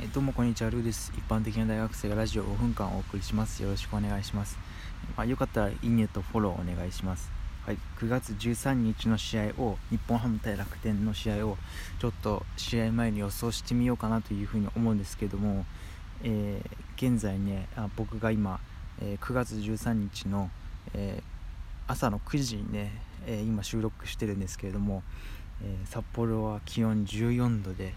えどうもこんにちは、ルーです。一般的な大学生がラジオ5分間お送りします。よろしくお願いします。まあ、よかったらいいねとフォローお願いします。はい、9月13日の試合を、日本ハム対楽天の試合を、ちょっと試合前に予想してみようかなというふうに思うんですけども、えー、現在ね、あ僕が今、えー、9月13日の、えー、朝の9時にね、え今収録してるんですけれども、え札幌は気温14度で、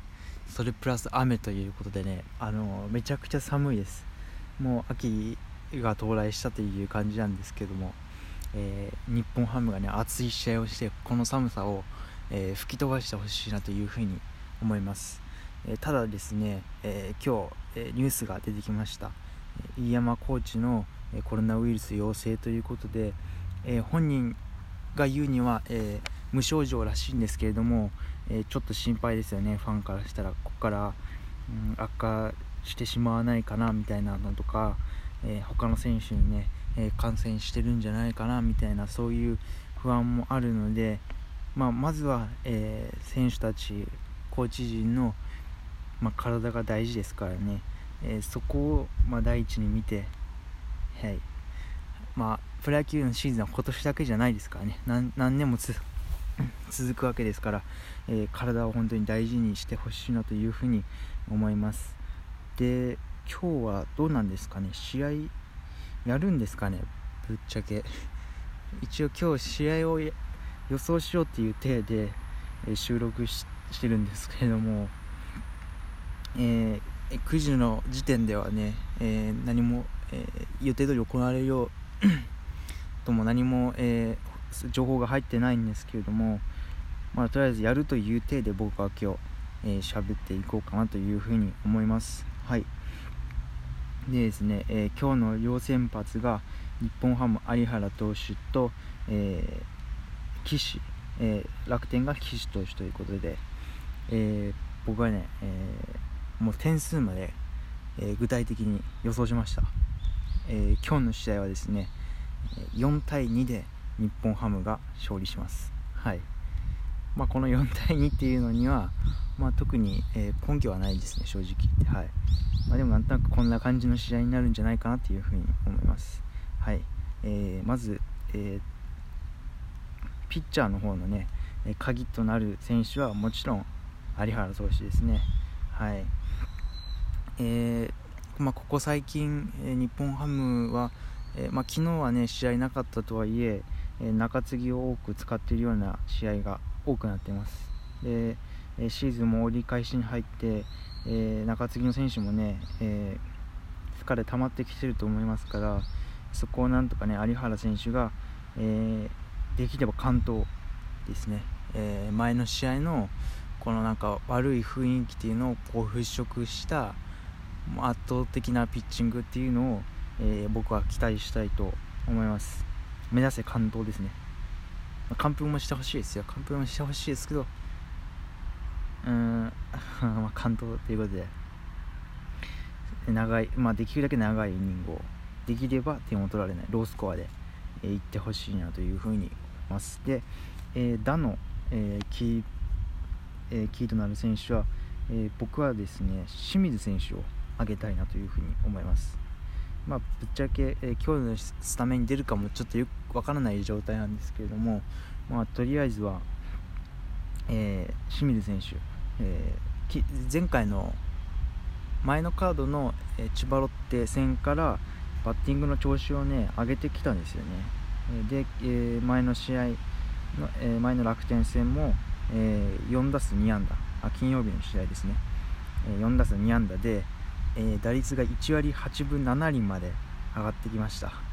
それプラス雨ということでねあのめちゃくちゃ寒いです。もう秋が到来したという感じなんですけども、えー、日本ハムがね熱い試合をしてこの寒さを、えー、吹き飛ばしてほしいなというふうに思います、えー、ただですね、え今日、えニュースが出てきました。飯山コーチのコロナウイルス陽性ということで、え本人が言うには、え無症状らしいんですけれども、えちょっと心配ですよね。ファンからしたらここから、うん、悪化してしまわないかなみたいなのとか、えー、他の選手にね、え感染してるんじゃないかなみたいなそういう不安もあるので、まあ、まずは、え、選手たちコーチ陣の、まあ、体が大事ですからね、えー、そこを、まあ、第一に見て、はい。まあ、プロ野球のシーズンは今年だけじゃないですからね。何年も続く続くわけですから、えー、体を本当に大事にしてほしいなというふうに思います。で今日はどうなんですかね？試合やるんですかね？ぶっちゃけ。一応今日試合を予想しようっていう体で、え、収録してるんですけれども、えー、9時の時点ではね、えー、何も、え予定通り行われるよう とも何も、え情報が入ってないんですけれども、まあ、とりあえずやるという体で僕は今日、えー、喋っていこうかなというふうに思います。はい。でですね、えー、今日の両先発が日本ハム有原投手と、えー、岸、えー、楽天が岸投手ということで、えー、僕はね、え、もう点数まで、え、具体的に予想しました、え、今日の試合はですね4対2で日本ハムが勝利します。はいまあ、この4対2っていうのには、まあ、特に、え、根拠はないですね、正直言って。はいまあ、でもなんとなくこんな感じの試合になるんじゃないかなというふうに思います。はいえー、まず、えー、ピッチャーの方のね、鍵となる選手はもちろん有原投手ですね。はいえーまあ、ここ最近、え、日本ハムは、えーまあ、昨日はね試合なかったとはいえ中継ぎを多く使っているような試合が多くなっています。でシーズンも折り返しに入って、え中継ぎの選手もね、え、疲れ溜まってきてると思いますからそこをなんとかね有原選手が、え、できれば完投ですね、え、前の試合のこのなんか悪い雰囲気っていうのをこう払拭した圧倒的なピッチングっていうのを、え、僕は期待したいと思います。目指せ感動ですね、まあ、完封もしてほしいですよ。完封もしてほしいですけどうーん まあ感動ということで長いまあできるだけ長いイニングをできれば点を取られないロースコアで、えー、いってほしいなというふうに思います。で、えー、打の、えー、キー、えー、キーとなる選手は、えー、僕はですね清水選手を挙げたいなというふうに思います。まあ、ぶっちゃけ、えー、今日のスタメンに出るかもちょっとよくわからない状態なんですけれども、まあ、とりあえずは、えー、清水選手、えー、前回の前のカードの、え千葉ロッテ戦からバッティングの調子をね上げてきたんですよね。で、え前の試合の、え前の楽天戦も、え4打数2安打。あ金曜日の試合ですね、え4打数2安打で、え、打率が1割8分7厘まで上がってきました。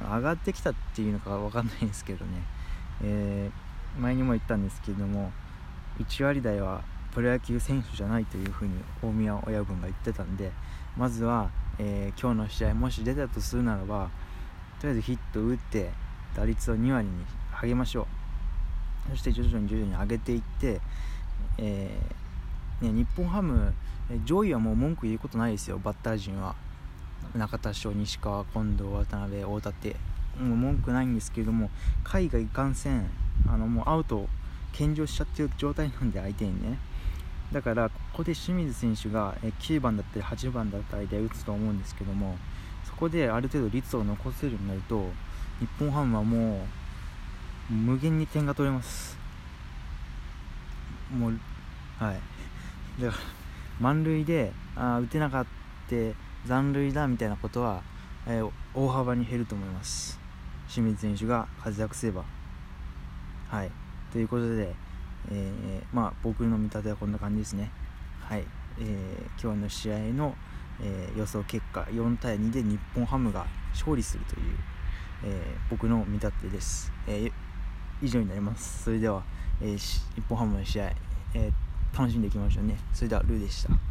上がってきたっていうのか分かんないんですけどね、えー、前にも言ったんですけれども1割台はプロ野球選手じゃないというふうに大宮親分が言ってたんでまずは、えー、今日の試合もし出たとするならばとりあえずヒットを打って打率を2割に上げましょう。そして徐々に徐々に上げていって、えーね、日本ハム上位はもう文句言うことないですよバッター陣は。中田翔西川近藤渡辺大田ってもう文句ないんですけれども海外いかんせんあのもうアウト献上しちゃってる状態なんで相手にね。だからここで清水選手が9番だったり8番だったりで打つと思うんですけどもそこである程度率を残せるようになると日本ハムはもう無限に点が取れます。もうはい。だから満塁であ打てなかった残塁だみたいなことは、えー、大幅に減ると思います。清水選手が活躍すれば。はい。ということで、えー、まあ僕の見立てはこんな感じですね。はい、えー、今日の試合の、え予想結果4対2で日本ハムが勝利するという、え僕の見立てです、え以上になります。それでは、え日本ハムの試合、え楽しんでいきましょうね。それではルーでした。